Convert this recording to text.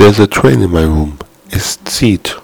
There's a train in my room. It's seat.